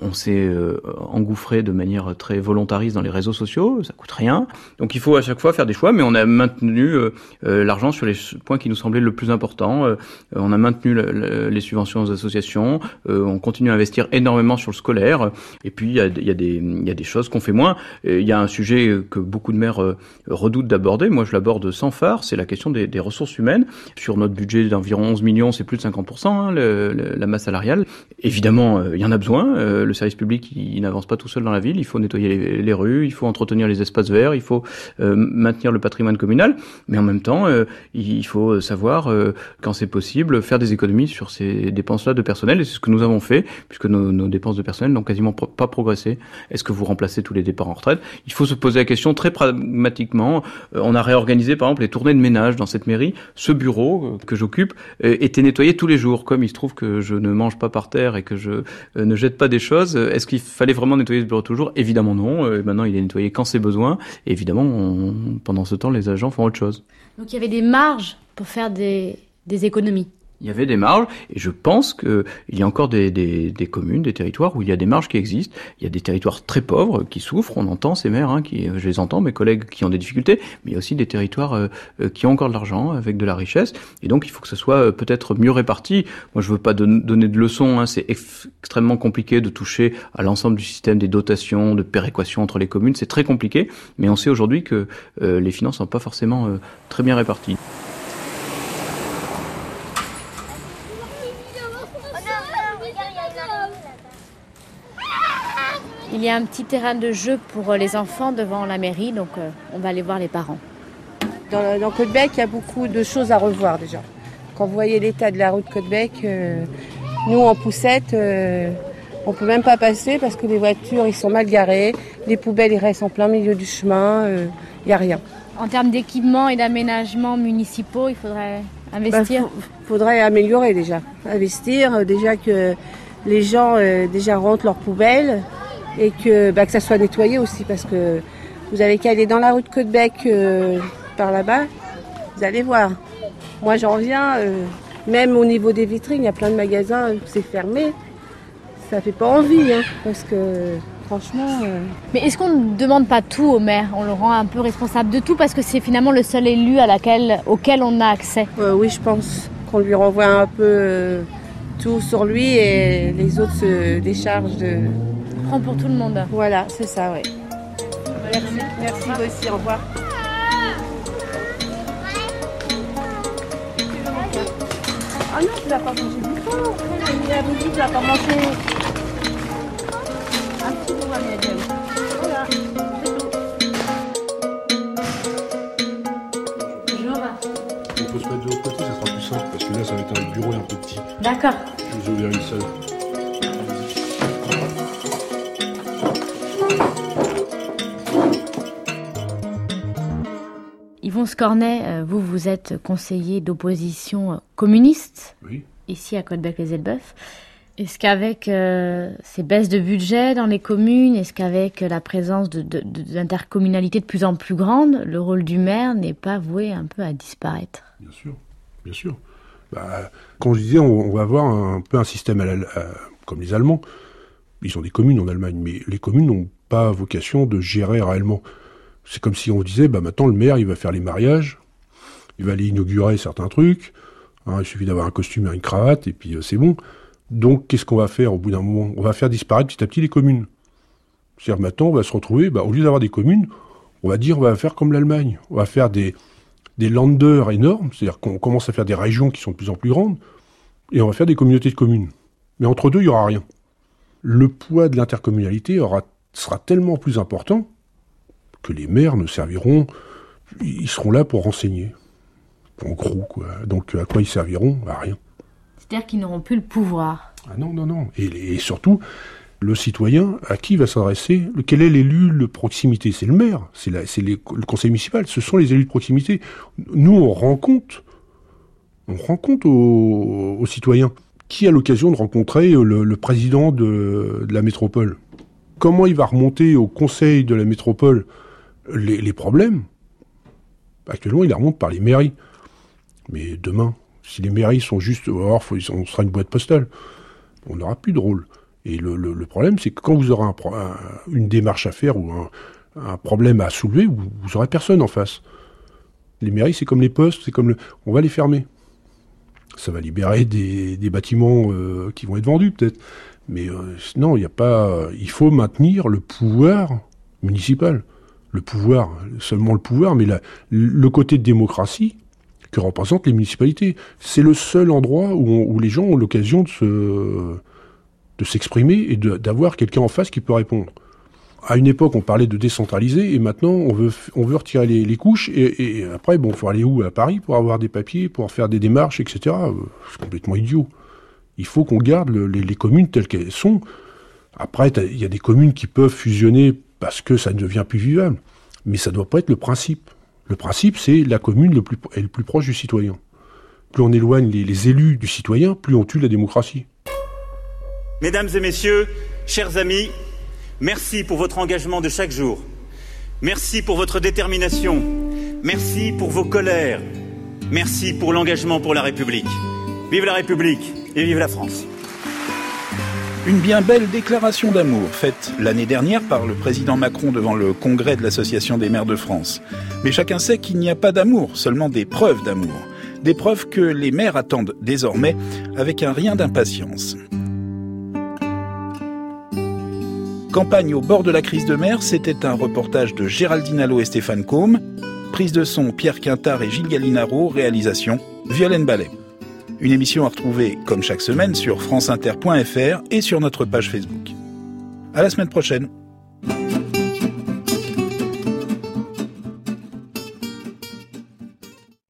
on, s'est engouffré de manière très volontariste dans les réseaux sociaux, ça coûte rien. Donc il faut à chaque fois faire des choix, mais on a maintenu euh, euh, l'argent sur les points qui nous semblaient le plus important. Euh, on a maintenu le, le, les subventions aux associations, euh, on continue à investir énormément sur le scolaire, et puis il y a, y, a des choses qu'on fait moins. Il y a un sujet que beaucoup de maires redoutent d'aborder, moi je l'aborde sans phare, c'est la question des, ressources humaines. Sur notre budget d'environ 11 millions, c'est plus de 50%, hein, la masse salariale. Évidemment, il y en a besoin, Euh, le service public, il, n'avance pas tout seul dans la ville. Il faut nettoyer les, rues, il faut entretenir les espaces verts, il faut euh, maintenir le patrimoine communal, mais en même temps, euh, il faut savoir, quand c'est possible, faire des économies sur ces dépenses-là de personnel. Et c'est ce que nous avons fait, puisque nos, nos dépenses de personnel n'ont quasiment pas progressé. Est-ce que vous remplacez tous les départs en retraite? Il faut se poser la question très pragmatiquement. on a réorganisé, par exemple, les tournées de ménage dans cette mairie. Ce bureau que j'occupe était nettoyé tous les jours. Comme il se trouve que je ne mange pas par terre et que je ne jette pas des choses, est-ce qu'il fallait vraiment nettoyer ce bureau toujours? Évidemment non. maintenant, il est nettoyé quand c'est besoin. Évidemment, pendant ce temps, les agents font autre chose. Donc il y avait des marges pour faire des économies il y avait des marges, et je pense qu'il y a encore des, des, communes, des territoires où il y a des marges qui existent. Il y a des territoires très pauvres qui souffrent, on entend ces maires, hein, qui, je les entends, mes collègues qui ont des difficultés, mais il y a aussi des territoires euh, euh, qui ont encore de l'argent, avec de la richesse, et donc il faut que ce soit euh, peut-être mieux réparti. Moi, je veux pas donner de leçons, hein, c'est extrêmement compliqué de toucher à l'ensemble du système des dotations, de péréquation entre les communes, c'est très compliqué, mais on sait aujourd'hui que les finances sont pas forcément très bien réparties. Il y a un petit terrain de jeu pour les enfants devant la mairie, donc euh, on va aller voir les parents. Dans, dans Côte-Bec, il y a beaucoup de choses à revoir déjà. Quand vous voyez l'état de la route Côte-Bec, euh, nous en poussette, euh, on peut même pas passer parce que les voitures ils sont mal garées, les poubelles ils restent en plein milieu du chemin, il n'y a rien. En termes d'équipement et d'aménagement municipaux, il faudrait investir Il bah, faudrait améliorer déjà. Investir, déjà que les gens déjà rentrent leurs poubelles, et que, bah, que ça soit nettoyé aussi parce que vous avez qu'à aller dans la route Côte-Bec euh, par là-bas, vous allez voir. Moi j'en viens, euh, même au niveau des vitrines, il y a plein de magasins où c'est fermé. Ça fait pas envie, hein, parce que franchement. Euh, Mais est-ce qu'on ne demande pas tout au maire? On le rend un peu responsable de tout parce que c'est finalement le seul élu à laquelle, auquel on a accès Oui, je pense qu'on lui renvoie un peu tout sur lui et les autres se déchargent de, prend pour tout le monde. Voilà, c'est ça, oui. Merci. Merci vous aussi, au revoir. Ah non, tu l'as pas mangé du tout. Il a dit tu l'as pas mangé. Un petit peu, Voilà, c'est tout. Bonjour. On peut se mettre de l'autre côté, ça sera plus simple parce que là, ça va être un bureau un peu petit. D'accord. Je vous ouvrir une salle. Yvon Scornet, euh, vous, vous êtes conseiller d'opposition communiste ici à Côte-Bec-les-Elbeuf. Est-ce qu'avec euh, ces baisses de budget dans les communes, est-ce qu'avec la présence d'intercommunalités de, de, plus en plus grandes, le rôle du maire n'est pas voué un peu à disparaître? Bien sûr, bien sûr. Bah, comme je disais, on, va avoir un, peu un système comme les Allemands. Ils ont des communes en Allemagne, mais les communes n'ont pas vocation de gérer réellement. C'est comme si on disait, bah maintenant le maire, il va faire les mariages, il va aller inaugurer certains trucs, hein, il suffit d'avoir un costume et une cravate, et puis euh, c'est bon. Donc qu'est-ce qu'on va faire au bout d'un moment? On va faire disparaître petit à petit les communes. C'est-à-dire maintenant, on va se retrouver, bah, au lieu d'avoir des communes, on va dire, on va faire comme l'Allemagne. On va faire des, des landers énormes, c'est-à-dire qu'on commence à faire des régions qui sont de plus en plus grandes, et on va faire des communautés de communes. Mais entre deux, il n'y aura rien. Le poids de l'intercommunalité sera tellement plus important que les maires ne serviront, ils seront là pour renseigner. En gros, quoi. Donc à quoi ils serviront? À rien. C'est-à-dire qu'ils n'auront plus le pouvoir. Ah non, non, non. Et, surtout, le citoyen, à qui va s'adresser? Quel est l'élu de proximité? C'est le maire, c'est le conseil municipal, ce sont les élus de proximité. Nous, on rend compte, on rend compte aux, citoyens. Qui a l'occasion de rencontrer le, président de, de la métropole? Comment il va remonter au conseil de la métropole? Les, problèmes, actuellement, ils les remontent par les mairies. Mais demain, si les mairies sont juste, oh, faut, on sera une boîte postale, on n'aura plus de rôle. Et le, problème, c'est que quand vous aurez une démarche à faire ou un, problème à soulever, vous, n'aurez personne en face. Les mairies, c'est comme les postes, c'est comme le, on va les fermer. Ça va libérer des, bâtiments euh, qui vont être vendus peut-être. Mais euh, non, il n'y a pas. Il faut maintenir le pouvoir municipal le pouvoir, seulement le pouvoir, mais le côté démocratie que représentent les municipalités. C'est le seul endroit où, les gens ont l'occasion de se, de s'exprimer et d'avoir quelqu'un en face qui peut répondre. À une époque, on parlait de décentraliser et maintenant, on veut, on veut retirer les, couches et, après, bon, faut aller où? À Paris pour avoir des papiers, pour faire des démarches, etc. Euh, c'est complètement idiot. Il faut qu'on garde les, les, communes telles qu'elles sont. Après, il y a des communes qui peuvent fusionner parce que ça ne devient plus vivable. Mais ça ne doit pas être le principe. Le principe, c'est la commune le plus, est le plus proche du citoyen. Plus on éloigne les, les élus du citoyen, plus on tue la démocratie. Mesdames et messieurs, chers amis, merci pour votre engagement de chaque jour. Merci pour votre détermination. Merci pour vos colères. Merci pour l'engagement pour la République. Vive la République et vive la France. Une bien belle déclaration d'amour faite l'année dernière par le président Macron devant le congrès de l'Association des maires de France. Mais chacun sait qu'il n'y a pas d'amour, seulement des preuves d'amour. Des preuves que les maires attendent désormais avec un rien d'impatience. Campagne au bord de la crise de mer, c'était un reportage de Géraldine Allo et Stéphane Combe. Prise de son Pierre Quintard et Gilles Gallinaro, réalisation Violaine Ballet. Une émission à retrouver, comme chaque semaine, sur franceinter.fr et sur notre page Facebook. À la semaine prochaine.